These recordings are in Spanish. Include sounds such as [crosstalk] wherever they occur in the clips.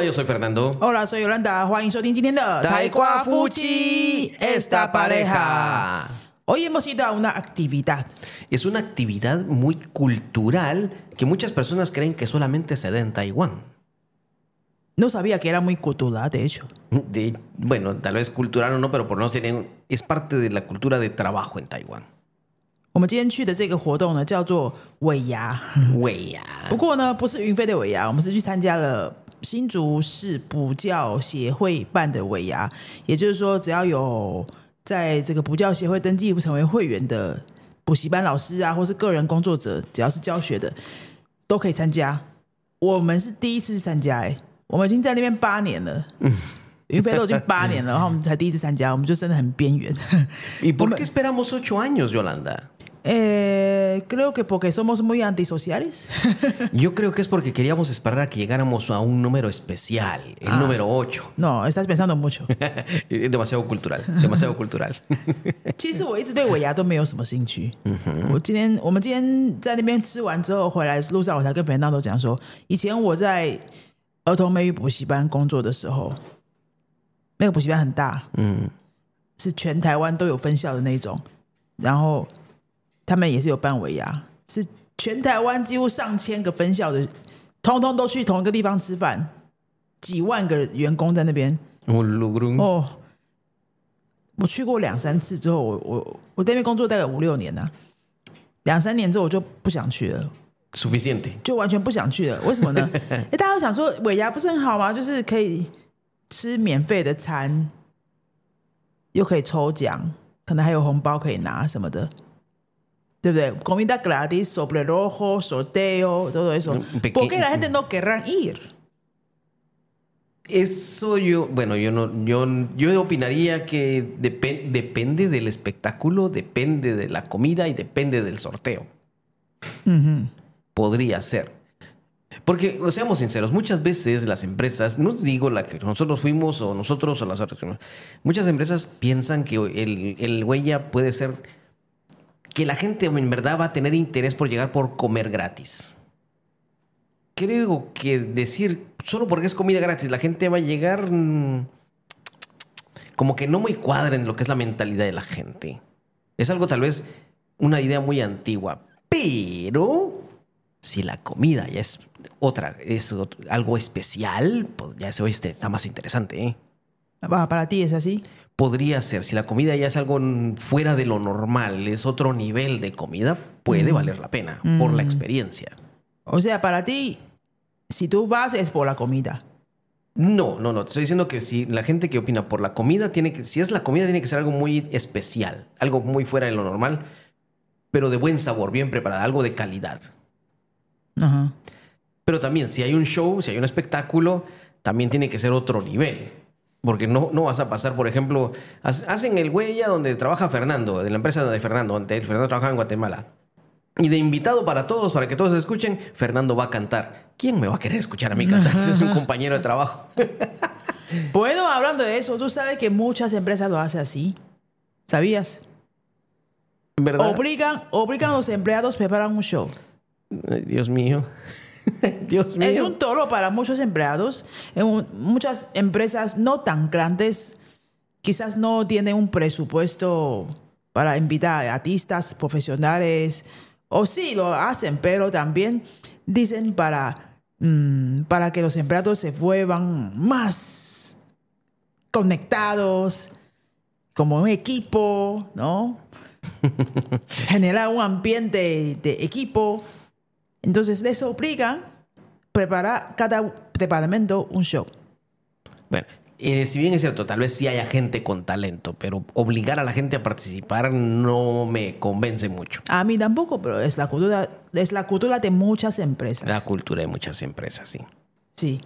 Hola, yo soy Fernando. Hola, soy Yolanda，欢迎收听今天的台瓜夫妻 esta pareja。Hoy hemos ido a una actividad. Es una actividad muy cultural que muchas personas creen que solamente se da en Taiwán. No sabía que era muy cultural, de hecho. De- bueno, tal vez cultural o no, pero por no ser es parte de la cultura de trabajo en Taiwán. 我们今天去的这个活动呢，叫做尾牙。 Güey, ya. 不过呢，不是云飞的尾牙，我们是去参加了 新竹市补教协会办的尾牙。也就是说，只要有在这个补教协会登记成为会员的补习班老师啊，或是个人工作者，只要是教学的，都可以参加。我们是第一次参加、哎，我们已经在那边八年了。嗯 [laughs] 云飞都已经八年了，然后我们才第一次参加，我们就真的很边缘。¿Y por qué esperamos ocho años, Yolanda? eh, creo que porque somos muy antisociales. [laughs] Yo creo que es porque queríamos esperar a que llegáramos a un número especial, el número 8. no, estás pensando mucho。 [laughs] demasiado cultural, demasiado cultural. [laughs] 其实我一直对尾牙都没有什么兴趣。我今天我们今天在那边吃完之后回来路上，我才跟肥娜都讲说，以前我在儿童美语补习班工作的时候，那个补习班很大，嗯，是全台湾都有分校的那种，然后 他们也是有办尾牙，是全台湾几乎上千个分校的，通通都去同一个地方吃饭，几万个员工在那边。哦，我去过两三次之后，我我我在那边工作大概五六年了、两三年之后我就不想去了，Suficiente. 就完全不想去了。为什么呢？[laughs] 哎，大家都想说尾牙不是很好吗？就是可以吃免费的餐，又可以抽奖，可能还有红包可以拿什么的。comida gratis, sobre rojo, sorteo, todo eso. Peque porque la gente no querrá ir? Eso yo, bueno, yo no, yo, yo opinaría que dep depende del espectáculo, depende de la comida y depende del sorteo. Podría ser. Porque, seamos sinceros, muchas veces las empresas, no digo la que nosotros fuimos o nosotros o las otras, muchas empresas piensan que el, el huella puede ser que la gente en verdad va a tener interés por llegar por comer gratis creo que decir solo porque es comida gratis la gente va a llegar mm, como que no muy cuadra en lo que es la mentalidad de la gente. Es algo tal vez una idea muy antigua, pero si la comida ya es otra, es algo especial, pues ya se oye, está más interesante. ¿eh? Para ti es así. Podría ser, si la comida ya es algo mm, fuera de lo normal, es otro nivel de comida, puede valer la pena por la experiencia. O sea, para ti, si tú vas es por la comida. No, no, no. Te estoy diciendo que si la gente que opina por la comida tiene que, si es la comida, tiene que ser algo muy especial, algo muy fuera de lo normal, pero de buen sabor, bien preparada, algo de calidad. Ajá. Pero también, si hay un show, si hay un espectáculo, también tiene que ser otro nivel. Porque no, no vas a pasar, por ejemplo, ha- hacen el huella donde trabaja Fernando, de la empresa de Fernando, donde Fernando trabaja en Guatemala. Y de invitado para todos, para que todos escuchen, Fernando va a cantar. ¿Quién me va a querer escuchar a mí cantar? Si es un [laughs] compañero de trabajo. [laughs] Bueno, hablando de eso, tú sabes que muchas empresas lo hacen así. ¿Sabías? ¿Verdad? Obligan, obligan a los empleados a preparar un show. Dios mío. [laughs] Dios mío. Es un toro para muchos empleados. En muchas empresas no tan grandes quizás no tienen un presupuesto para invitar a artistas profesionales. O sí, lo hacen, pero también dicen para, mm, para que los empleados se vuelvan más conectados, como un equipo, ¿no? [laughs] Generar un ambiente de equipo. Entonces les obligan a preparar cada departamento un show. Bueno, eh, si bien es cierto, tal vez sí haya gente con talento, pero obligar a la gente a participar no me convence mucho. A mí tampoco, pero es la cultura, es la cultura de muchas empresas. La cultura de muchas empresas, sí. Sí.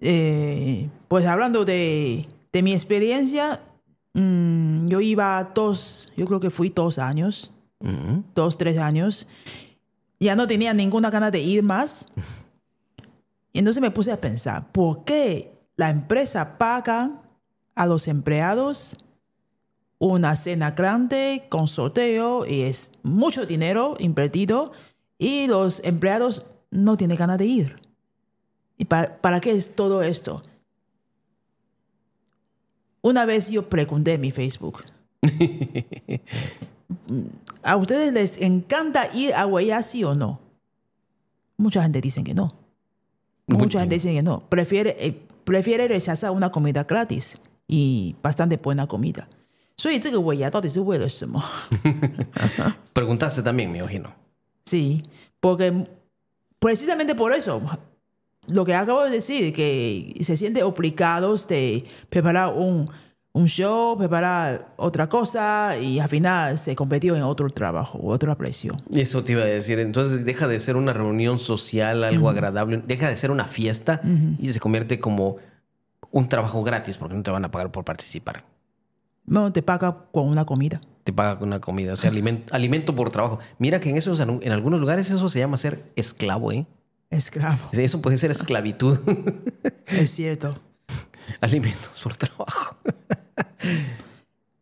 Eh, pues hablando de, de mi experiencia, mm, yo iba dos, yo creo que fui dos años, Ujú. dos, tres años. Ya no tenía ninguna gana de ir más. Y entonces me puse a pensar, ¿por qué la empresa paga a los empleados una cena grande con sorteo y es mucho dinero invertido y los empleados no tienen ganas de ir? Y para, para qué es todo esto? Una vez yo pregunté en mi Facebook. [laughs] ¿A ustedes les encanta ir a Guayá, sí o no? Mucha gente dice que no. Mucha gente dice que no. Prefiere, eh, prefiere rechazar una comida gratis y bastante buena comida. Soy [laughs] Preguntaste también, me imagino. Sí, porque precisamente por eso, lo que acabo de decir, que se sienten obligados de preparar un un show, preparar otra cosa y al final se convirtió en otro trabajo, otra presión. Eso te iba a decir. Entonces deja de ser una reunión social, algo agradable, deja de ser una fiesta y se convierte como un trabajo gratis porque no te van a pagar por participar. No te paga con una comida. Te paga con una comida, o sea, alimento, alimento por trabajo. Mira que en esos en algunos lugares eso se llama ser esclavo, ¿eh? Esclavo. Eso puede ser esclavitud. [laughs] Es cierto. Alimentos por trabajo.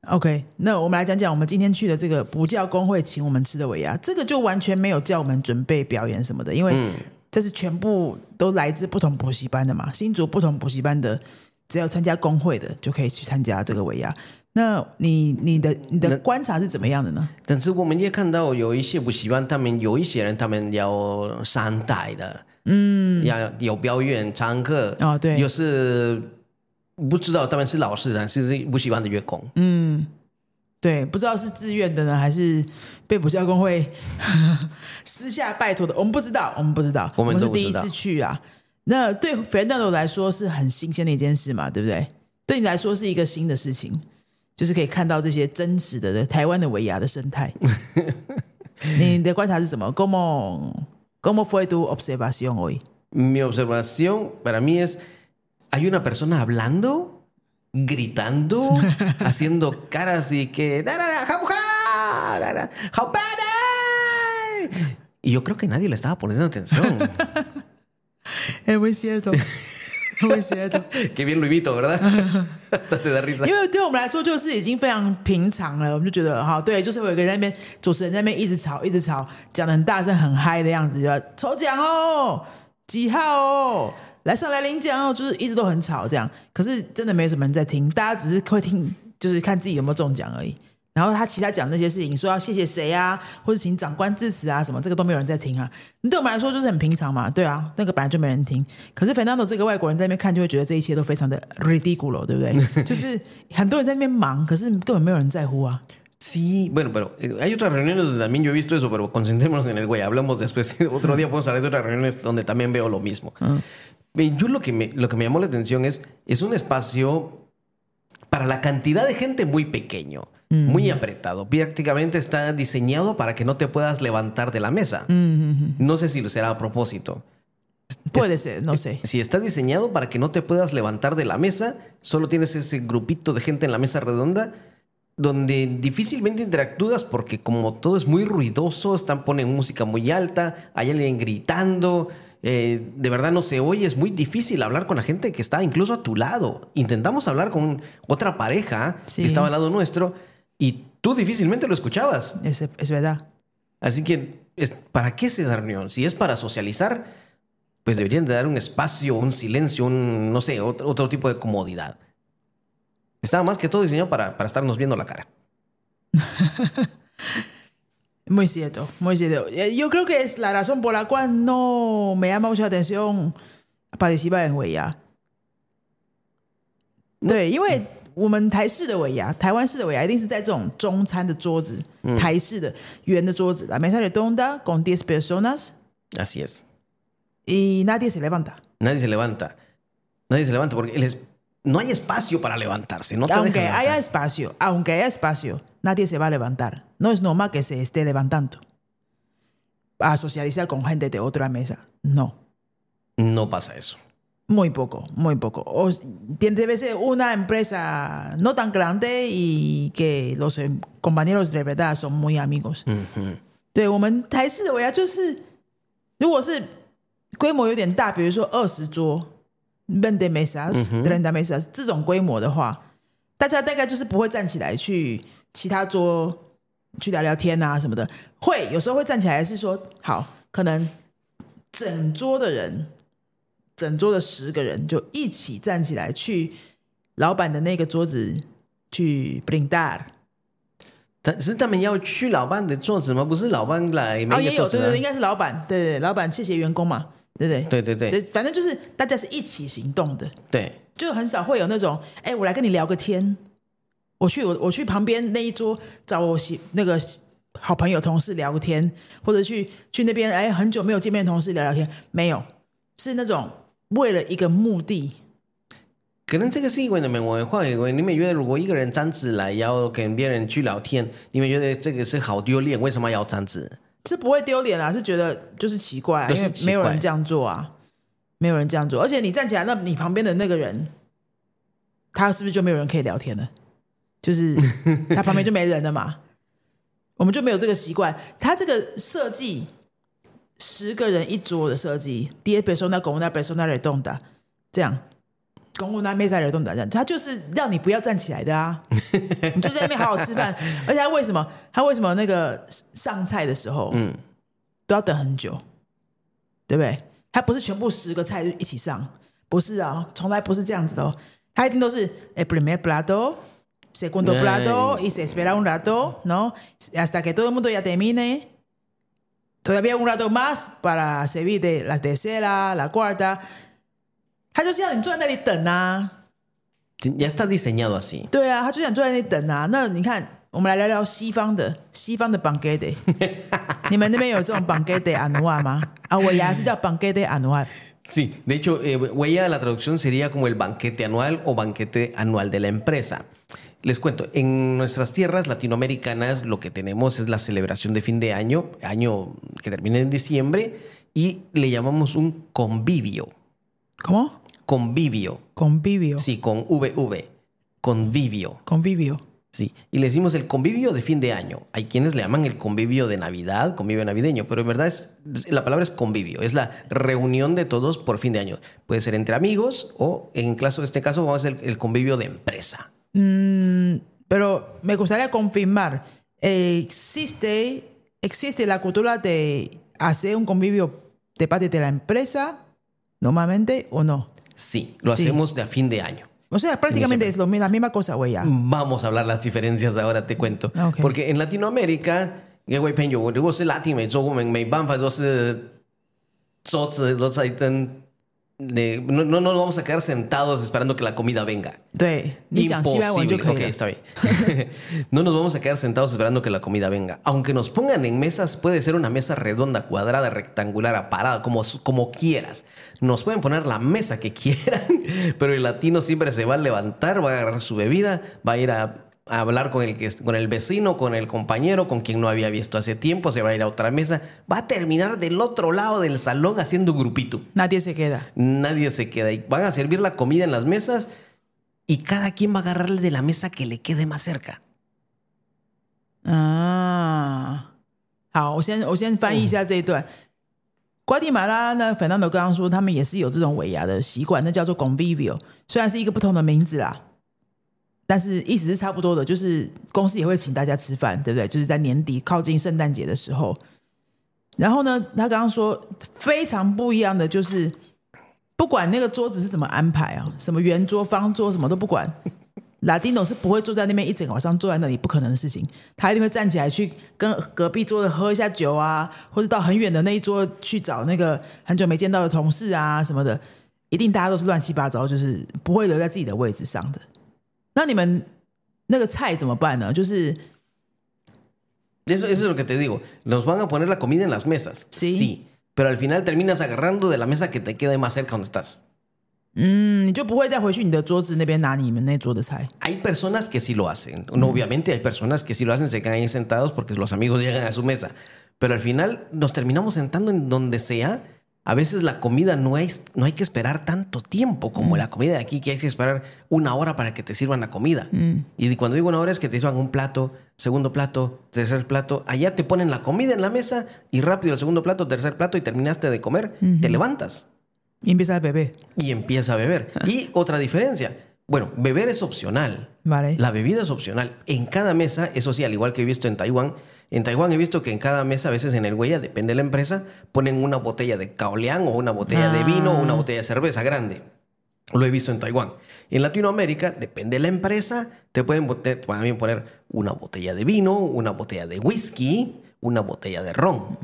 OK，那我们来讲讲我们今天去的这个补教工会请我们吃的尾牙，这个就完全没有叫我们准备表演什么的，因为这是全部都来自不同补习班的嘛，新竹不同补习班的，只要参加工会的就可以去参加这个尾牙。那你你的你的观察是怎么样的呢？但是我们也看到有一些补习班，他们有一些人他们要三代的，嗯，要有表演、唱歌，哦对有是不知道他们是老师还是不喜欢的员工，对，不知道是自愿的呢，还是被补教工会 [laughs] 私下拜托的，我们不知道，我们不知道，我们是第一次去啊。那对 Fernando 来说是很新鲜的一件事嘛，对不对？对你来说是一个新的事情，就是可以看到这些真实的台湾的尾牙的生态。[laughs] 你的观察是什么？Como como fue tu observación hoy？Mi observación para mí es, hay una persona hablando, gritando, [laughs] haciendo caras y que... "Darara, jauja, darara, jaupana". Y yo creo que nadie le estaba poniendo atención. [laughs] 哎，muy cierto，muy cierto。 [laughs] Qué bien lo imito, ¿verdad? Hasta te da risa. 因为对我们来说就是已经非常平常了，我们就觉得好，对，就是会有一个人在那边主持人在那边一直吵，一直吵，讲的很大声、很嗨的样子，就要抽奖哦，几号哦， 来上来领奖哦，就是一直都很吵这样。可是真的没什么人在听，大家只是会听，就是看自己有没有中奖而已。然后他其他讲那些事情，说要谢谢谁啊，或者请长官致辞啊，什么这个都没有人在听啊。你对我们来说就是很平常嘛，对啊，那个本来就没人听。可是 Fernando 这个外国人在那边看，就会觉得这一切都非常的 ridiculous，对不对？就是很多人在那边忙，可是根本没有人在乎啊。Sí, bueno, pero eh, hay otras reuniones donde también yo he visto eso, pero concentrémonos en el güey. Hablamos después. Otro día podemos hablar de otras reuniones donde también veo lo mismo. Eh, Yo lo que, me, lo que me llamó la atención es, es un espacio para la cantidad de gente muy pequeño, muy apretado. Prácticamente está diseñado para que no te puedas levantar de la mesa. No sé si lo será a propósito. Puede ser, no sé. Si está diseñado para que no te puedas levantar de la mesa, solo tienes ese grupito de gente en la mesa redonda donde difícilmente interactúas porque como todo es muy ruidoso, están ponen música muy alta, hay alguien gritando, eh, de verdad no se oye, es muy difícil hablar con la gente que está incluso a tu lado. Intentamos hablar con otra pareja Sí. que estaba al lado nuestro y tú difícilmente lo escuchabas. Es, es verdad. Así que, es- ¿para qué esa reunión? Si es para socializar, pues deberían de dar un espacio, un silencio, un, no sé, otro, otro tipo de comodidad. Estaba más que todo diseñado para, para estarnos viendo la cara. [laughs] Muy cierto, muy cierto. Eh, Yo creo que es la razón por la cual no me llama mucha atención participar en 尾牙。对，因为我们台式的尾牙，台湾式的尾牙一定是在这种中餐的桌子，台式的圆的桌子，la mesa redonda con diez personas Así es. y nadie se levanta. Nadie se levanta. Nadie se levanta porque el es- no hay espacio para levantarse. No te Aunque dejan haya levantarse. espacio, aunque haya espacio, nadie se va a levantar. No es normal que se esté levantando a socializar con gente de otra mesa. No. No pasa eso. Muy poco, muy poco. O, tiene- debe ser una empresa no tan grande y que los em, compañeros de verdad son muy amigos. 嗯哼。对我们台式的尾牙就是，如果是规模有点大，比如说二十桌 V e n d e mesas、mesas 这种规模的话，大家大概就是不会站起来去其他桌去聊聊天啊什么的。会有时候会站起来是说，好，可能整桌的人整桌的十个人就一起站起来去老板的那个桌子去 brindar。但是他们要去老板的桌子吗？不是老板来哦，每也有，对对对，应该是老板，对对，对老板谢谢员工嘛，对不对？对对对。对，反正就是大家是一起行动的，对。就很少会有那种，哎，我来跟你聊个天，我去我我去旁边那一桌找我喜那个好朋友同事聊个天，或者去去那边哎很久没有见面的同事聊聊天，没有，是那种为了一个目的，可能这个是因为你们文化，因为你们觉得如果一个人这样子来要跟别人去聊天，你们觉得这个是好丢脸，为什么要这样子？是不会丢脸啊，是觉得就是奇怪、啊，因为没有人这样做啊，没有人这样做，而且你站起来，那你旁边的那个人，他是不是就没有人可以聊天了？就是他旁边就没人了嘛，我们就没有这个习惯。他这个设计十个人一桌的设计，第一 persona con una persona redonda，这样。Con una mesa redonda 这样，他就是让你不要站起来的啊，你就在那边好好吃饭。而且他为什么他为什么那个上菜的时候，嗯，都要等很久，对不对？他不是全部十个菜就一起上，不是啊，从来不是这样子的哦。他一定都是哎，primer plato, segundo 哎 plato y se espera un rato, ¿no? Hasta que todo el mundo ya termine. Todavía un rato más para servir de la tercera, la cuarta. 他就是要你坐在那里等啊， Ya está diseñado así. 对啊，他就想坐在那里等啊。那你看，我们来聊聊西方的西方的 banquete。你们那边有这种 [laughs] banquete anual 吗？啊，我牙是叫 banquete anual。 Sí, de hecho, eh, huella la traducción sería como el banquete anual o banquete anual de la empresa. Les cuento, en nuestras tierras latinoamericanas lo que tenemos es la celebración de fin de año, año que termina en diciembre, y le llamamos un convivio. ¿Cómo? Convivio. Convivio. Sí, con VV. Convivio. Convivio. Sí, y le decimos el convivio de fin de año. Hay quienes le llaman el convivio de Navidad, convivio navideño, pero en verdad es, la palabra es convivio, es la reunión de todos por fin de año. Puede ser entre amigos o en caso, este caso vamos a hacer el convivio de empresa. Pero me gustaría confirmar, eh, ¿existe, ¿existe la cultura de hacer un convivio de parte de la empresa normalmente o no? Sí, lo sí. hacemos de a fin de año. O sea, prácticamente es lo, la misma cosa, güey. Vamos a hablar las diferencias ahora, te cuento. Okay. Porque en Latinoamérica, güey, penyo, vos es latino, yo me banfa, yo soy, de, no, no, nos vamos a quedar sentados esperando que la comida venga. Imposible. Ok, está bien. [laughs] no nos vamos a quedar sentados esperando que la comida venga. Aunque nos pongan en mesas, puede ser una mesa redonda, cuadrada, rectangular, aparada, como, como quieras. Nos pueden poner la mesa que [laughs] quieran, pero el latino siempre se va a levantar, va a agarrar su bebida, va a ir a a hablar con el, que, con el vecino, con el compañero, con quien no había visto hace tiempo, se va a ir a otra mesa, va a terminar del otro lado del salón haciendo un grupito. Nadie se queda. Nadie se queda ahí. Van a servir la comida en las mesas y cada quien va a agarrarle de la mesa que le quede más cerca. 啊，好，我先我先翻译一下这一段。瓜地马拉呢，Fernando 刚刚说他们也是有这种尾牙的习惯，那叫做 convivio，虽然是一个不同的名字啦， 但是意思是差不多的，就是公司也会请大家吃饭，对不对？就是在年底靠近圣诞节的时候。然后呢，他刚刚说非常不一样的就是，不管那个桌子是怎么安排啊，什么圆桌、方桌，什么都不管。拉丁诺是不会坐在那边一整晚上坐在那里，不可能的事情。他一定会站起来去跟隔壁桌的喝一下酒啊，或者到很远的那一桌去找那个很久没见到的同事啊什么的。一定大家都是乱七八糟，就是不会留在自己的位置上的。那你们那个菜怎么办呢？就是 Eso, eso es lo que te digo. Nos van a poner la comida en las mesas. Sí. Pero al final terminas agarrando de la mesa que te quede más cerca donde estás. 嗯，你就不会再回去你的桌子那边拿你们那桌的菜。 Hay personas que sí lo hacen. No, obviamente hay personas que sí lo hacen, se quedan ahí sentados porque los amigos [laughs] llegan a su mesa. Pero al final nos terminamos sentando en donde sea. a veces la comida no, es, no hay que esperar tanto tiempo como la comida de aquí, que hay que esperar una hora para que te sirvan la comida. Y cuando digo una hora es que te sirvan un plato, segundo plato, tercer plato. Allá te ponen la comida en la mesa y rápido el segundo plato, tercer plato y terminaste de comer, te levantas y empieza a beber. y empieza a beber. Y otra diferencia, bueno, beber es opcional. Vale. La bebida es opcional. En cada mesa, eso sí, al igual que he visto en Taiwán, En Taiwán he visto que en cada mesa, a veces en el huella, depende de la empresa, ponen una botella de caolian o una botella de vino o una Ah. botella de cerveza grande. Lo he visto en Taiwán. En Latinoamérica, depende de la empresa, te pueden bote- también poner una botella de vino, una botella de whisky, una botella de ron.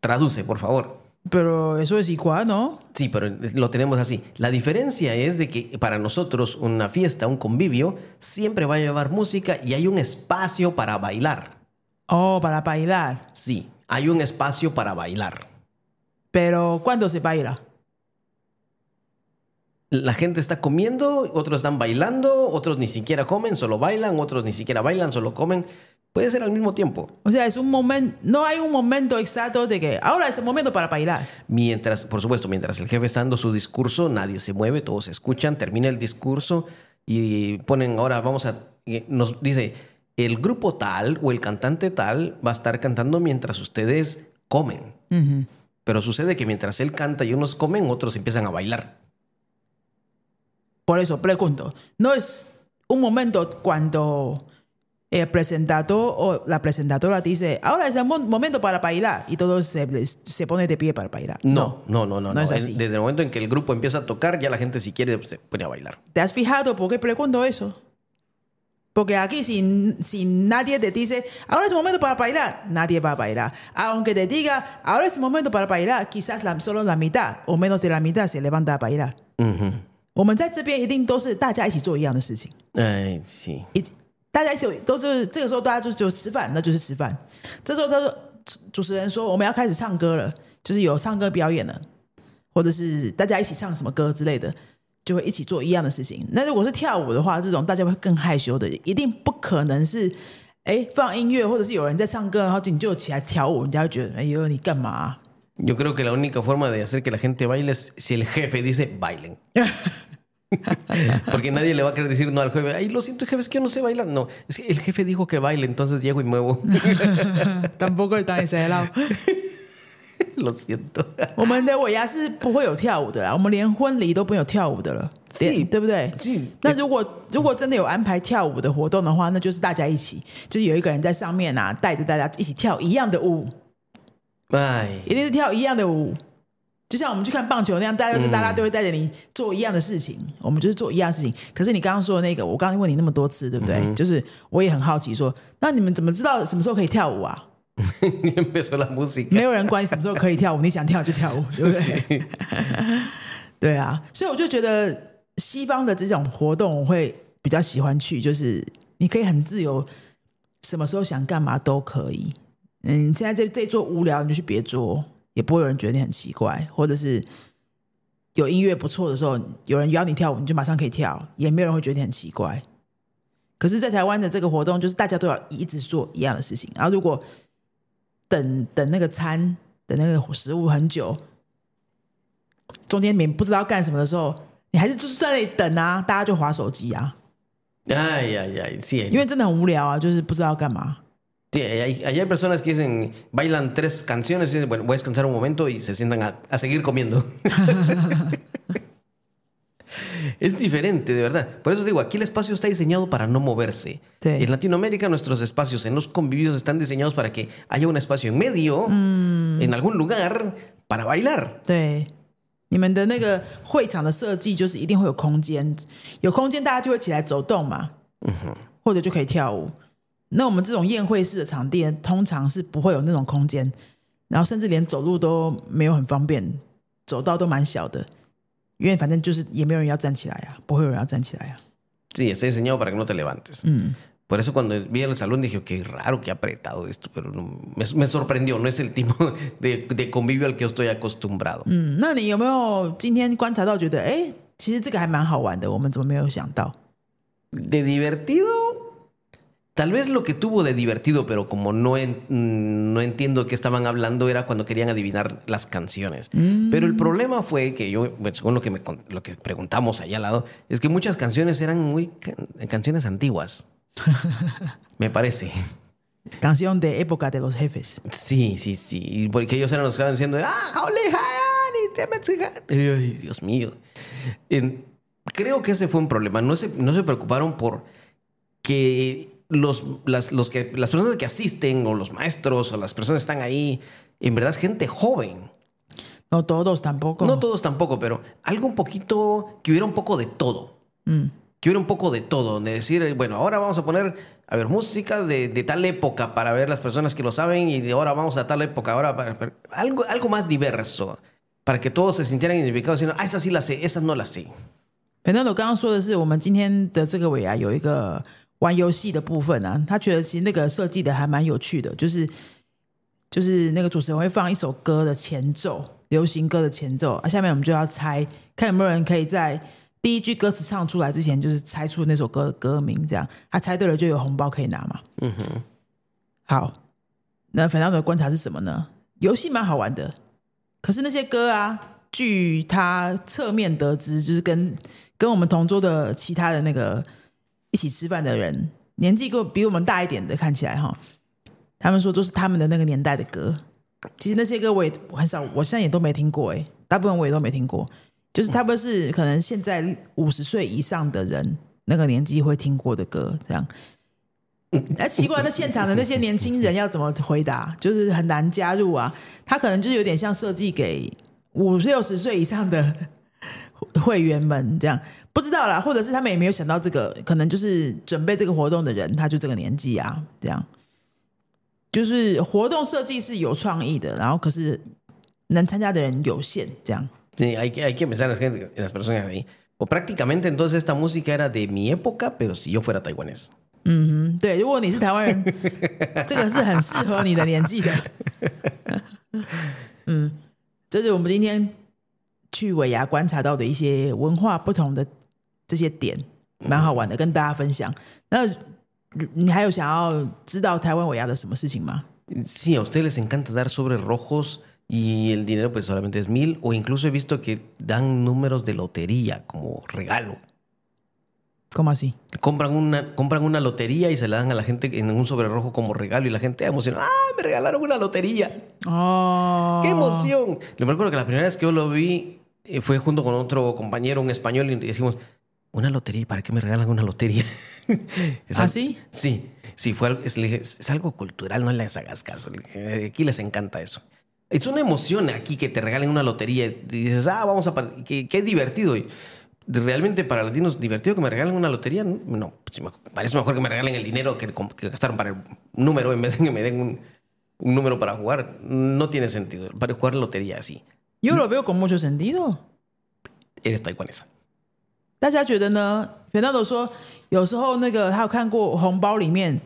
Traduce, por favor. Pero eso es igual, ¿no? Sí, pero lo tenemos así. La diferencia es de que para nosotros una fiesta, un convivio, siempre va a llevar música y hay un espacio para bailar. Oh, para bailar. Sí, hay un espacio para bailar. Pero ¿cuándo se baila? La gente está comiendo, otros están bailando, otros ni siquiera comen, solo bailan, otros ni siquiera bailan, solo comen. Puede ser al mismo tiempo. O sea, es un momento, no hay un momento exacto de que ahora es el momento para bailar. Mientras, por supuesto, mientras el jefe está dando su discurso, nadie se mueve, todos escuchan, termina el discurso y ponen, ahora vamos a, nos dice, el grupo tal o el cantante tal va a estar cantando mientras ustedes comen. Pero sucede que mientras él canta y unos comen, otros empiezan a bailar. Por eso pregunto, ¿no es un momento cuando el presentador o la presentadora dice, ahora es el mo- momento para bailar y todos se, se pone de pie para bailar? No, no, no, no. No no. es Es- así. Desde el momento en que el grupo empieza a tocar, ya la gente si quiere se pone a bailar. ¿Te has fijado por qué pregunto eso? Porque aquí si, si nadie te dice, ahora es el momento para bailar, nadie va a bailar. Aunque te diga, ahora es el momento para bailar, quizás la- solo la mitad o menos de la mitad se levanta a bailar. Ujú. 我们在这边一定都是大家一起做一样的事情， Ay, sí. 一 大家一起都是这个时候大家就就吃饭，那就是吃饭。这时候他说主主持人说我们要开始唱歌了，就是有唱歌表演了，或者是大家一起唱什么歌之类的，就会一起做一样的事情。那如果是跳舞的话，这种大家会更害羞的，一定不可能是哎放音乐或者是有人在唱歌，然后就你就起来跳舞，人家会觉得哎呦你干嘛、Yo creo que la única forma de hacer que la gente baile es si el jefe dice bailen. [laughs] Porque nadie le va a querer decir no al jefe. Ay, lo siento, jefe, es que yo no sé bailar. No, es que el jefe dijo que baile, entonces llego y muevo. tampoco está ese lo siento. 我们的尾牙是不会有跳舞的啦，我们连婚礼都没有跳舞的了，对不对？是那如果如果真的有安排跳舞的活动的话，那就是大家一起，就是有一个人在上面啊，带着大家一起跳一样的舞一定是跳一样的舞。就像我们去看棒球那样，大家就是大家都会带着你做一样的事情，我们就是做一样的事情。可是你刚刚说的那个，我刚刚问你那么多次，对不对？就是我也很好奇说，那你们怎么知道什么时候可以跳舞啊. [laughs] 没有人管你什么时候可以跳舞，你想跳就跳舞，对不对？[laughs] 对啊，所以我就觉得西方的这种活动我会比较喜欢去，就是你可以很自由，什么时候想干嘛都可以。嗯，现在这这一桌无聊，你就去别桌，也不会有人觉得你很奇怪，或者是有音乐不错的时候，有人邀你跳舞，你就马上可以跳，也没有人会觉得你很奇怪。可是，在台湾的这个活动，就是大家都要一直做一样的事情，然后如果等等那个餐等那个食物很久，中间你不知道干什么的时候，你还是就是在那里等啊，大家就划手机啊 ay, ay. Sí, 因为真的很无聊啊，就是不知道干嘛。sí, hay, hay- hay personas que dicen, bailan tres canciones y dicen, bueno, voy a descansar un momento y se sientan a, a seguir comiendo. [laughs] es diferente, de verdad. Por eso digo, aquí el espacio está diseñado para no moverse. Sí. En Latinoamérica nuestros espacios en los convivios están diseñados para que haya un espacio en medio, en algún lugar, para bailar. 对，你们的那个会场的设计就是一定会有空间，有空间大家就会起来走动嘛，或者就可以跳舞。 那我们这种宴会式的场地，通常是不会有那种空间，然后甚至连走路都没有很方便，走道都蛮小的，因为反正就是也没有人要站起来啊，不会有人要站起来啊。Sí, está diseñado para que no te levantes. 嗯，Por eso cuando vi el salón dije, qué raro, qué apretado esto, pero no- me, me sorprendió, no es el tipo de, de convivio al que yo estoy acostumbrado. 嗯，那你有没有今天观察到觉得，哎，其实这个还蛮好玩的，我们怎么没有想到？De divertido, tal vez lo que tuvo de divertido, pero como no, en- mm, no entiendo qué estaban hablando, era cuando querían adivinar las canciones. Pero el problema fue que yo, según lo que, me, lo que preguntamos allá al lado, es que muchas canciones eran muy can- canciones antiguas. [laughs] me parece. Canción de época de los jefes。Sí, sí, sí. Y Porque ellos eran los que estaban diciendo, ¡ah, metsiga". Ay, Dios mío. Creo que ese fue un problema. No se, no se preocuparon por que los, las, los que, las personas que asisten o los maestros o las personas que están ahí, en verdad es gente joven. No todos tampoco. No todos tampoco, pero algo un poquito, que hubiera un poco de todo. Mm. Que hubiera un poco de todo. De decir, bueno, ahora vamos a poner, a ver, música de, de tal época para ver las personas que lo saben y de ahora vamos a tal época, ahora para, para- algo, algo más diverso. Para que todos se sintieran identificados diciendo, ah, esa sí la sé, esa no la sé. 反正我刚刚说的是，我们今天的这个尾牙有一个 玩游戏的部分啊，他觉得其实那个设计的还蛮有趣的，就是就是那个主持人会放一首歌的前奏，流行歌的前奏啊，下面我们就要猜，看有没有人可以在第一句歌词唱出来之前，就是猜出那首歌的歌名，这样他猜对了就有红包可以拿嘛。嗯哼，好，那反正我的观察是什么呢？游戏蛮好玩的，可是那些歌啊，据他侧面得知，就是跟跟我们同桌的其他的那个一起吃饭的人，年纪够比我们大一点的，看起来哈，他们说都是他们的那个年代的歌。其实那些歌我也很少，我现在也都没听过，哎，大部分我也都没听过。就是他们是可能现在五十岁以上的人那个年纪会听过的歌，这样。哎，奇怪，那现场的那些年轻人要怎么回答？就是很难加入啊。他可能就是有点像设计给五六十岁以上的会员们这样，不知道啦，或者是他们也没有想到这个，可能就是准备这个活动的人，他就这个年纪啊，这样。就是活动设计是有创意的，然后可是能参加的人有限，这样。Sí, hay que, hay que pensar en, las personas ahí. O prácticamente entonces esta música era de mi época, pero si yo fuera taiwanés. 嗯，对，如果你是台湾人，这个是很适合你的年纪的。嗯，这是我们今天去尾牙观察到的一些文化不同的这些点，蛮好玩的，跟大家分享。那你还有想要知道台湾尾牙的什么事情吗？ Sí, a ustedes les encanta dar sobres rojos y el dinero pues solamente es mil. O incluso he visto que dan números de lotería como regalo. ¿Cómo así？ Compran una, compran una lotería y se la dan a la gente en un sobre rojo como regalo y la gente emociona. ¡Ah, me regalaron una lotería! 哦， ¡Qué emoción! Yo me acuerdo que la primera vez que yo lo vi eh, fue junto con otro compañero, un español, y decimos, ¿una lotería? ¿Para qué me regalan una lotería? [laughs] Es ¿Ah, sí? Sí, sí, fue algo, es, le dije, es algo cultural, no les hagas caso. Le dije, Aquí les encanta eso. Es una emoción aquí que te regalen una lotería y dices, ah, vamos a... Qué, qué divertido. Y realmente para latinos, divertido que me regalen una lotería. No, pues, parece mejor que me regalen el dinero que, que gastaron para el número en vez de que me den un, un número para jugar. No tiene sentido. Para jugar lotería así. yo lo veo con mucho sentido。Eres taiwanesa. 大家觉得呢？费纳多说，有时候那个他有看过红包里面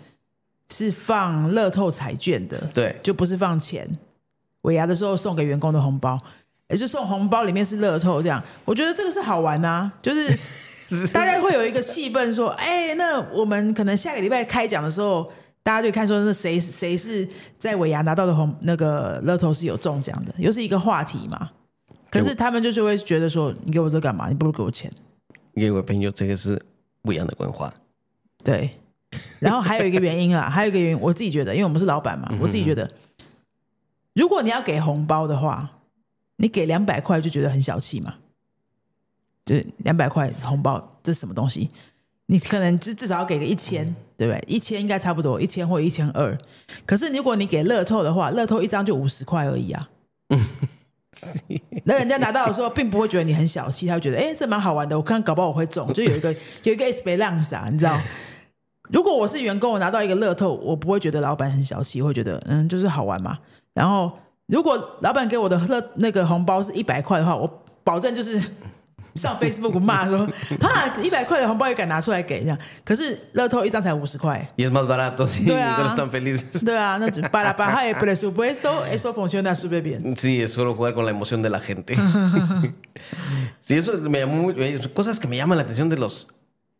是放乐透彩券的，对就不是放钱。尾牙的时候送给员工的红包，也就送红包里面是乐透这样。我觉得这个是好玩啊，就是 [laughs] 大家会有一个气氛，说，哎，那我们可能下个礼拜开奖的时候，大家就看说那谁谁是在尾牙拿到的红那个乐透是有中奖的，又是一个话题嘛。可是他们就是会觉得说，你给我这干嘛？你不如给我钱。因为朋友这个是不一样的文化。对，然后还有一个原因啊，[laughs] 还有一个原因，我自己觉得，因为我们是老板嘛，我自己觉得，如果你要给红包的话，你给两百块就觉得很小气嘛，就是两百块红包，这是什么东西？你可能就至少要给个一千，对不对？一千应该差不多，一千或一千二。可是如果你给乐透的话，乐透一张就五十块而已啊。[laughs] 那人家拿到的时候，并不会觉得你很小气，他会觉得，哎、这蛮好玩的，我看搞不好我会中，就有一个 [laughs] 有一个 esperanza，啊，你知道？如果我是员工，我拿到一个乐透，我不会觉得老板很小气，会觉得嗯，就是好玩嘛。然后，如果老板给我的乐那个红包是一百块的话，我保证就是上 Facebook 骂说，[laughs] 哈，一百块的红包也敢拿出来给这样。可是乐透一张才五十块， Y es más barato, sí, Sí, [laughs] ah. pero están felices. [laughs] 对啊，那就 para bajar el presupuesto esto funciona súper bien。 Sí, es solo jugar con la emoción de la gente. sí, eso me llamó muy, eh, cosas que me llaman la atención de los,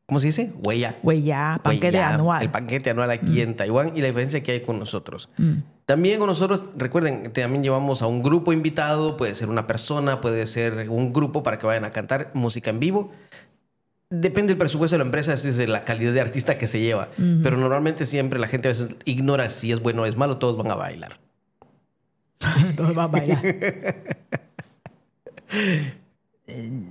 ¿cómo se dice? Huella. Huella, paquete anual. El paquete anual aquí mm. en Taiwán y la diferencia que hay con nosotros. Mm. También con nosotros, recuerden, también llevamos a un grupo invitado, puede ser una persona, puede ser un grupo para que vayan a cantar música en vivo. Depende del presupuesto de la empresa, si es de la calidad de artista que se lleva. Uh. Pero normalmente siempre la gente a veces ignora si es bueno o es malo, todos van a bailar. [laughs] todos van a bailar. [laughs]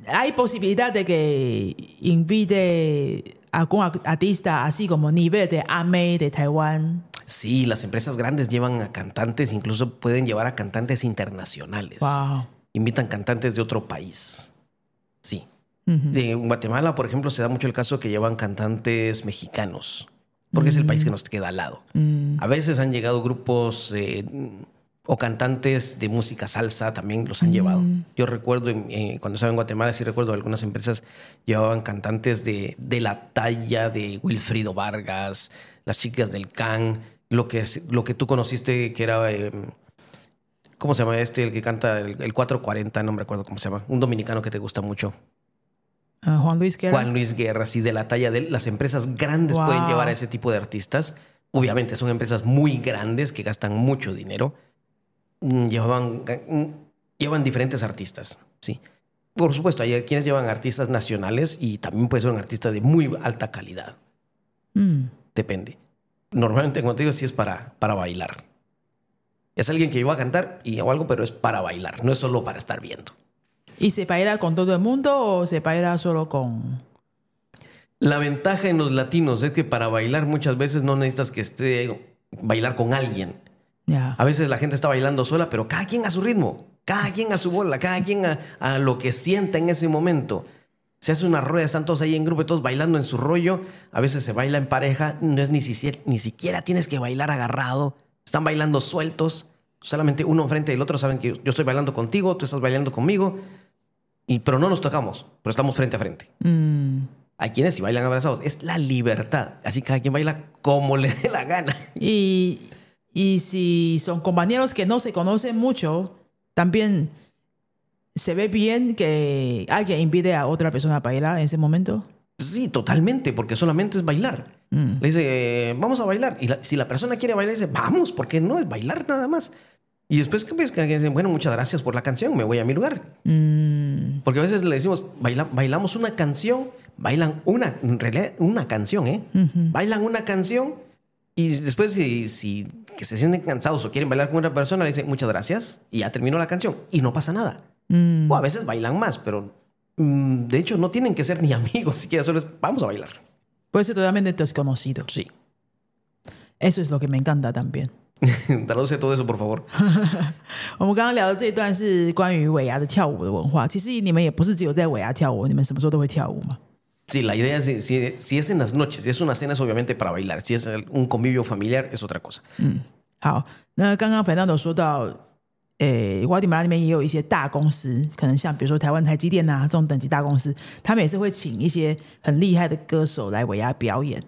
，hay posibilidad de que invite algún artista así como nivel de AME de Taiwán. Sí, las empresas grandes llevan a cantantes, incluso pueden llevar a cantantes internacionales. Wow. Invitan cantantes de otro país. Sí. En Guatemala, por ejemplo, se da mucho el caso que llevan cantantes mexicanos, porque es el país que nos queda al lado. A veces han llegado grupos eh, o cantantes de música salsa, también los han llevado. Yo recuerdo, eh, cuando estaba en Guatemala, sí recuerdo algunas empresas llevaban cantantes de, de la talla de Wilfrido Vargas, las chicas del Can, lo que, lo que tú conociste que era... eh, ¿Cómo se llama este? El que canta el, el 440, no me recuerdo cómo se llama. Un dominicano que te gusta mucho. Ah, Juan Luis Guerra. Juan Luis Guerra, así de la talla de él. Las empresas grandes Wow. pueden llevar a ese tipo de artistas. Obviamente son empresas muy grandes que gastan mucho dinero. Mm, Llevaban, mm, llevan diferentes artistas, sí. Por supuesto, hay quienes llevan artistas nacionales y también puede ser un artista de muy alta calidad. Mm. Depende. Normalmente, como te digo, sí es para, para bailar. Es alguien que iba a cantar y o algo, pero es para bailar, no es solo para estar viendo. ¿Y se baila con todo el mundo o se baila solo con...? La ventaja en los latinos es que para bailar muchas veces no necesitas que esté bailar con alguien. Ya. A veces la gente está bailando sola, pero cada quien a su ritmo, cada quien a su bola, cada quien a, a lo que sienta en ese momento. Se hace una rueda, están todos ahí en grupo, todos bailando en su rollo. A veces se baila en pareja, no es ni siquiera, ni siquiera tienes que bailar agarrado. Están bailando sueltos, solamente uno enfrente del otro. Saben que yo estoy bailando contigo, tú estás bailando conmigo, y, pero no nos tocamos, pero estamos frente a frente. Mm. Hay quienes sí bailan abrazados. Es la libertad. Así cada quien baila como le dé la gana. Y, y si son compañeros que no se conocen mucho, también se ve bien que alguien invite a otra persona a bailar en ese momento. Sí, totalmente, porque solamente es bailar. Le dice, eh, vamos a bailar. Y la- si la persona quiere bailar, dice, vamos, porque no es bailar nada más. Y después que pues, que alguien dice, bueno, muchas gracias por la canción, me voy a mi lugar. Mm. Porque a veces le decimos, "Baila- bailamos una canción, bailan una, en realidad, una canción, ¿eh? Bailan una canción y después si, si que se sienten cansados o quieren bailar con una persona, le dicen, muchas gracias, y ya terminó la canción. Y no pasa nada. Mm. O a veces bailan más, pero mm, de hecho no tienen que ser ni amigos, [laughs] siquiera solo es, vamos a bailar. Puede ser totalmente desconocido. Sí. Eso es lo que me encanta también。 [laughs] Traduce todo eso, por favor.[laughs] 我们刚刚聊的这一段是关于尾牙的跳舞的文化。其实你们也不是只有在尾牙跳舞，你们什么时候都会跳舞嘛？ Sí, la idea es, si, si- si es en las noches, si es una cena es obviamente para bailar, si es un convivio familiar es otra cosa. 好，那刚刚 Fernando 说到，诶，瓜地马拉那边也有一些大公司，可能像比如说台湾台积电啊这种等级大公司，他们也是会请一些很厉害的歌手来表演，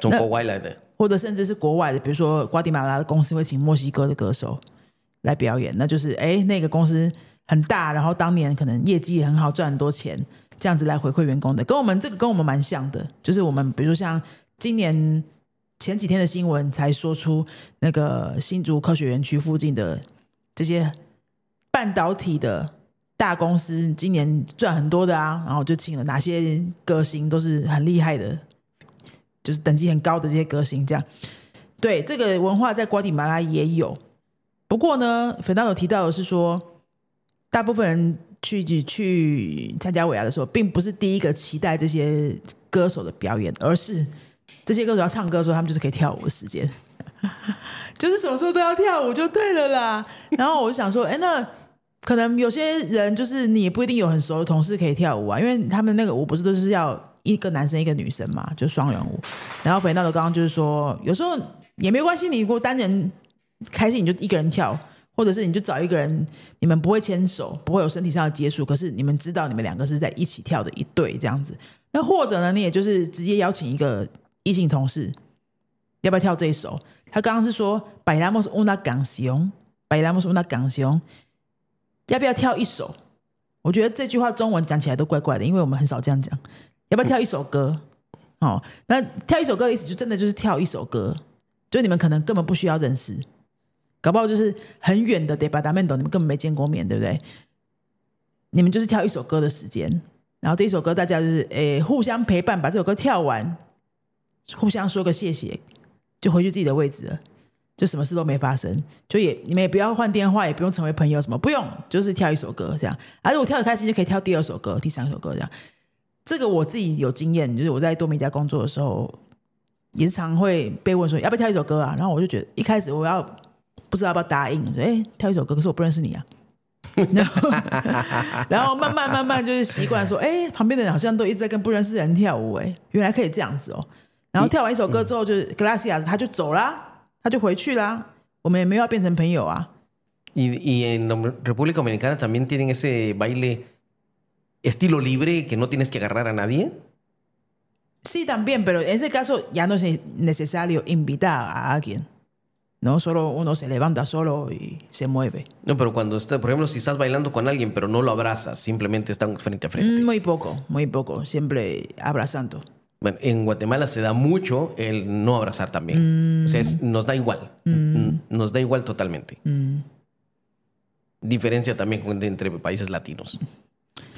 从国外来的。或者甚至是国外的，比如说瓜地马拉的公司会请墨西哥的歌手来表演，那就是诶，那个公司很大，然后当年可能业绩也很好，赚很多钱，这样子来回馈员工的，跟我们这个跟我们蛮像的，就是我们比如像今年前几天的新闻才说出那个新竹科学园区附近的这些半导体的大公司，今年赚很多的啊，然后就请了哪些歌星都是很厉害的，就是等级很高的这些歌星，这样。对这个文化在瓜地马拉也有，不过呢，粉道有提到的是说，大部分人去去参加尾牙的时候，并不是第一个期待这些歌手的表演，而是这些歌手要唱歌的时候，他们就是可以跳舞的时间，[laughs] 就是什么时候都要跳舞就对了啦。然后我就想说，哎，那可能有些人就是你不一定有很熟的同事可以跳舞啊，因为他们那个舞不是都是要一个男生一个女生嘛，就双人舞。然后肥娜的刚刚就是说，有时候也没关系，你如果单人开心，你就一个人跳，或者是你就找一个人，你们不会牵手，不会有身体上的接触，可是你们知道你们两个是在一起跳的一对这样子。那或者呢，你也就是直接邀请一个异性同事，要不要跳这一首？他刚刚是说“百拉莫是乌那港熊”，百拉莫是乌那港熊，要不要跳一首？我觉得这句话中文讲起来都怪怪的，因为我们很少这样讲。要不要跳一首歌？哦，那跳一首歌的意思就真的就是跳一首歌，就你们可能根本不需要认识，搞不好就是很远的 department，你们根本没见过面，对不对？你们就是跳一首歌的时间，然后这一首歌大家就是诶互相陪伴，把这首歌跳完，互相说个谢谢，就回去自己的位置了。就什么事都没发生，就也你们也不要换电话，也不用成为朋友，什么不用，就是跳一首歌这样。而且我跳的开心，就可以跳第二首歌、第三首歌这样。这个我自己有经验，就是我在多米家工作的时候，也是常会被问说要不要跳一首歌啊，然后我就觉得一开始我要不知道要不要答应，说哎跳一首歌，可是我不认识你啊。然后，然后慢慢慢慢就是习惯说，哎，旁边的人好像都一直在跟不认识的人跳舞，哎，原来可以这样子哦。然后跳完一首歌之后，就是 Glacias 他就走啦，他就回去啦，我们也没有要变成朋友啊。Y, y en República Dominicana también tienen ese baile estilo libre que no tienes que agarrar a nadie. Sí, también, pero en ese caso ya no es necesario invitar a alguien. No solo uno se levanta solo y se mueve. No, pero cuando está, por ejemplo, si estás bailando con alguien pero no lo abrazas, simplemente están frente a frente. Mm, Muy poco, muy poco, siempre abrazando. Bueno, en Guatemala se da mucho el no abrazar también. O sea, es- nos da igual. Mm, Nos da igual totalmente. Diferencia también con- entre países latinos.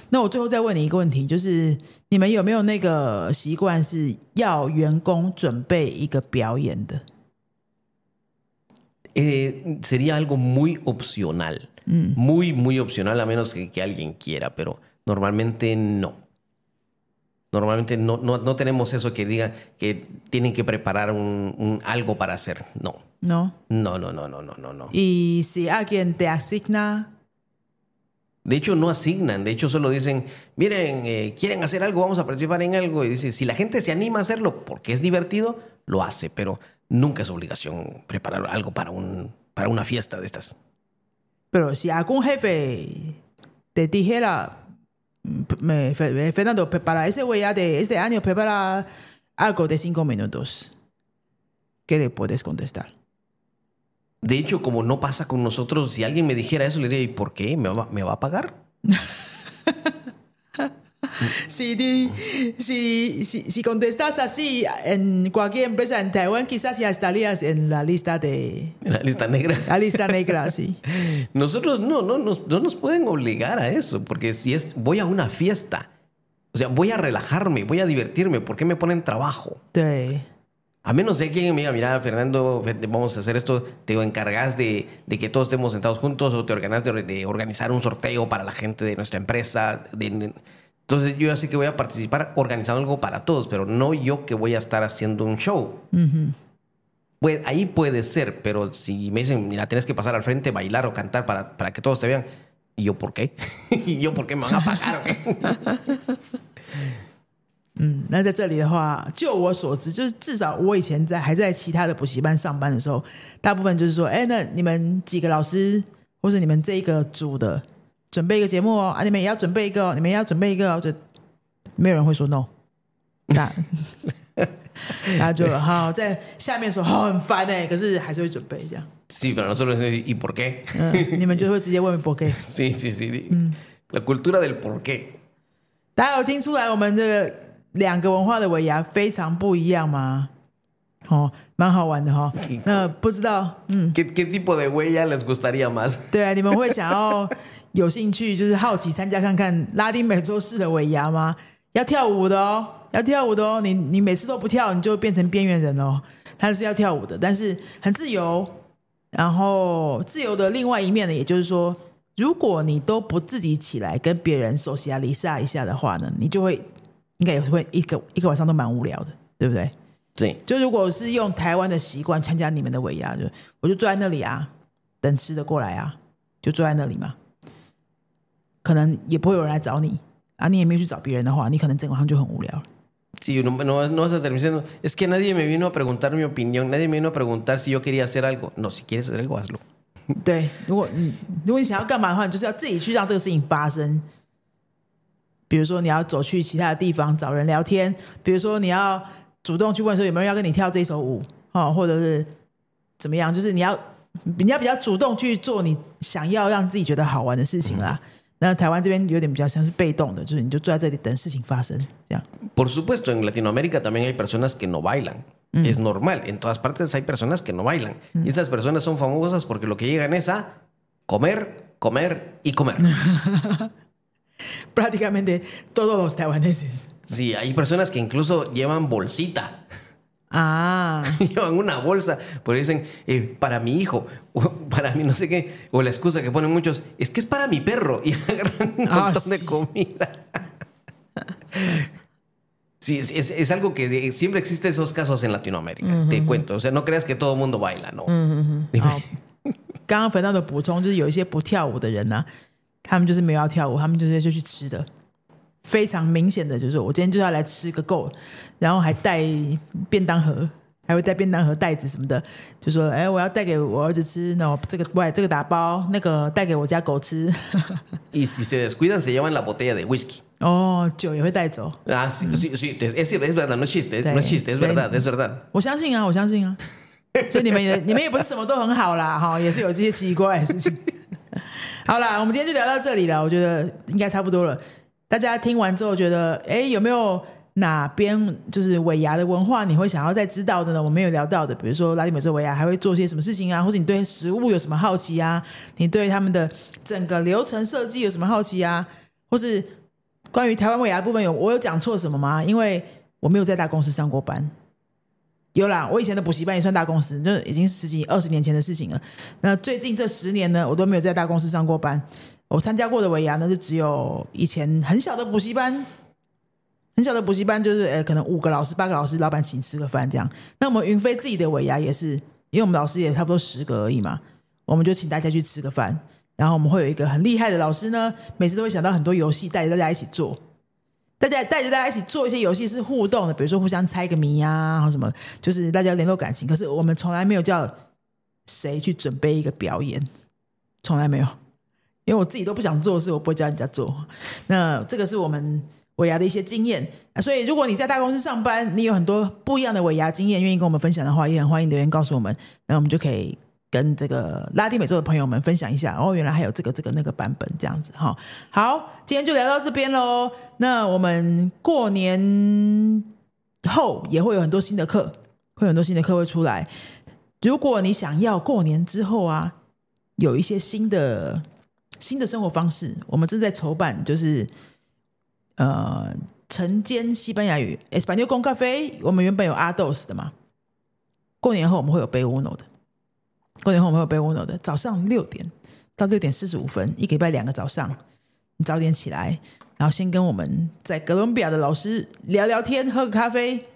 那我最后再问你一个问题，就是你们有没有那个习惯是要员工准备一个表演的？ Eh, sería algo muy opcional. Muy, muy opcional, a menos que, que alguien quiera, pero normalmente no. Normalmente no, no, no tenemos eso que diga que tienen que preparar un, un algo para hacer. No. No. No, no, no, no, no, no, no. Y si alguien te asigna, De hecho, no asignan. De hecho, solo dicen, miren, eh, quieren hacer algo, vamos a participar en algo. Y dice, si la gente se anima a hacerlo porque es divertido, lo hace. Pero nunca es obligación preparar algo para, un, para una fiesta de estas. pero si algún jefe te dijera, "Mm, me- Fe- Fernando, para ese güey ya de este año prepara algo de cinco minutos, ¿qué le puedes contestar? De hecho, como no pasa con nosotros, si alguien me dijera eso, le diría, ¿y por qué? ¿Me va, me va a pagar? [laughs] [laughs] Si, si, si, si contestas así en cualquier empresa en Taiwán, quizás ya estarías en la lista de... La lista negra. La lista negra, sí. [laughs] Nosotros no, no, no, no nos pueden obligar a eso, porque si es, voy a una fiesta, o sea, voy a relajarme, voy a divertirme, ¿por qué me ponen trabajo? 对，A menos de que me diga, mira, Fernando, vamos a hacer esto, te encargas de, de que todos estemos sentados juntos o te organas de, de organizar un sorteo para la gente de nuestra empresa. de- entonces yo ya sé que voy a participar organizando algo para todos, pero no yo que voy a estar haciendo un show. Puede- ahí puede ser, pero si me dicen, mira, tienes que pasar al frente, bailar o cantar para, para que todos te vean, ¿y yo por qué? [laughs] ¿Y yo por qué me van a pagar o qué? 嗯，那在这里的话，就我所知，就是至少我以前在还在其他的补习班上班的时候，大部分就是说，哎，那你们几个老师或者你们这一个组的 [laughs] 准备一个节目哦，啊，你们也要准备一个哦，你们也要准备一个哦，就没有人会说 no，那 [laughs] 然后就好在下面说好很烦哎，可是还是会准备这样，Sí, pero nosotros, ¿y por qué? 嗯，你们就会直接问 por qué。[laughs] Sí, sí, sí. La cultura del por qué. 大家有听出来我们的两个文化的尾牙非常不一样吗？哦，蛮好玩的哈、哦。那不知道，嗯，¿Qué, qué tipo de huella les gustaría más? 对啊，你们会想要有兴趣，就是好奇参加看看拉丁美洲式的尾牙吗？要跳舞的哦，要跳舞的哦。你你每次都不跳，你就变成边缘人哦。他是要跳舞的，但是很自由。然后自由的另外一面呢，也就是说，如果你都不自己起来跟别人手洗啊、离下一下的话呢，你就会应该也会一个一个晚上都蛮无聊的，对不对？Sí. 就如果是用台湾的习惯参加你们的尾牙，就我就坐在那里啊，等吃的过来啊，就坐在那里嘛。可能也不会有人来找你啊，你也没有去找别人的话，你可能整个晚上就很无聊了。Sí, no, no, no vas a terminar diciendo, es que nadie me vino a preguntar mi opinión, nadie me vino a preguntar si yo quería hacer algo. No, si quieres hacer algo, hazlo. [laughs] 对，如果你如果你想要干嘛的话，你就是要自己去让这个事情发生。比如说，你要走去其他的地方找人聊天；比如说，你要主动去问说有没有人要跟你跳这首舞，哦，或者是怎么样，就是你要你要比较主动去做你想要让自己觉得好玩的事情啦。那台湾这边有点比较像是被动的，就是你就坐在这里等事情发生，这样。 Por supuesto, en Latinoamérica también hay personas que no bailan. Es normal, en todas partes hay personas que no bailan. Y esas personas son famosas porque lo que llegan es a comer, comer y comer. [laughs] Prácticamente todos los taiwaneses. Sí, hay personas que incluso llevan bolsita. Ah, [laughs] Llevan una bolsa, porque dicen, eh, para mi hijo, o para mí no sé qué, o la excusa que ponen muchos, es que es para mi perro, [laughs] y agarran un Ah, montón de sí. comida. [laughs] Sí, es, es- es algo que de- siempre existe esos casos en Latinoamérica, te cuento. O sea, no creas que todo el mundo baila, ¿no? 好，刚刚粉到的补充就是有一些不跳舞的人呢、他们就是没有要跳舞，他们就是就去吃的， 非常明显的就是我今天就要来吃个够，然后还带便当盒。还会带便当盒、袋子什么的，就说：“哎，我要带给我儿子吃，那我这个外这个打包，那个带给我家狗吃。[laughs] Y si se descuidan, se llevan la botella de whisky. 哦，酒也会带走，Ah, sí, sí, sí, es, es verdad, no chiste, no chiste, es verdad, es verdad. 我相信啊，我相信啊。[laughs] 所以你们也你们也不是什么都很好啦，哈，也是有这些奇怪的事情。[laughs] 好啦，我们今天就聊到这里了，我觉得应该差不多了。大家听完之后觉得，哎，有没有哪边就是尾牙的文化你会想要再知道的呢？我没有聊到的，比如说拉丁美洲尾牙还会做些什么事情啊，或者你对食物有什么好奇啊？你对他们的整个流程设计有什么好奇啊？或是关于台湾尾牙部分有我有讲错什么吗？因为我没有在大公司上过班。有啦，我以前的补习班也算大公司，就已经十几二十年前的事情了。那最近这十年呢，我都没有在大公司上过班。我参加过的尾牙呢，就只有以前很小的补习班，很小的补习班，就是呃，可能五个老师、八个老师，老板请吃个饭这样。那我们云飞自己的尾牙也是，因为我们老师也差不多十个而已嘛，我们就请大家去吃个饭。然后我们会有一个很厉害的老师呢，每次都会想到很多游戏，带着大家一起做。大家带着大家一起做一些游戏是互动的，比如说互相猜个谜啊，或什么，就是大家联络感情。可是我们从来没有叫谁去准备一个表演，从来没有，因为我自己都不想做的事，我不会教人家做。那这个是我们尾牙的一些经验。所以如果你在大公司上班，你有很多不一样的尾牙经验，愿意跟我们分享的话，也很欢迎留言告诉我们，那我们就可以。跟这个拉丁美洲的朋友们分享一下，哦，原来还有这个这个那个版本这样子哈。好，今天就聊到这边喽。那我们过年后也会有很多新的课，会有很多新的课会出来。如果你想要过年之后啊，有一些新的新的生活方式，我们正在筹办，就是呃晨间西班牙语 （Español con café）。我们原本有阿豆斯的嘛，过年后我们会有贝乌诺的。过年后我们会有贝乌诺的，早上六点到六点四十五分，一个礼拜两个早上，你早点起来，然后先跟我们在哥伦比亚的老师聊聊天，喝个咖啡，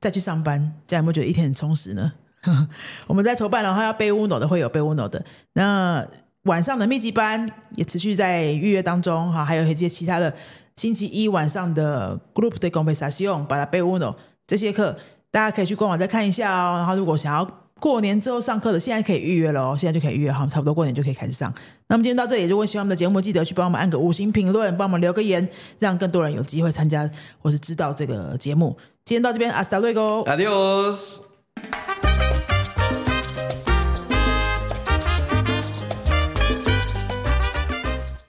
再去上班，这样有没有觉得一天很充实呢？[laughs] 我们在筹办，然后要贝乌诺的会有贝乌诺的，那晚上的密集班也持续在预约当中哈，还有一些其他的星期一晚上的 group 的 conversación 把它贝乌诺这些课，大家可以去官网再看一下哦。然后如果想要过年之后上课的，现在可以预约了哦，现在就可以预约好，差不多过年就可以开始上。那么今天到这里，如果喜欢我们的节目，记得去帮我们按个五星评论，帮我们留个言，让更多人有机会参加或是知道这个节目。今天到这边，阿斯达瑞哥。Adiós.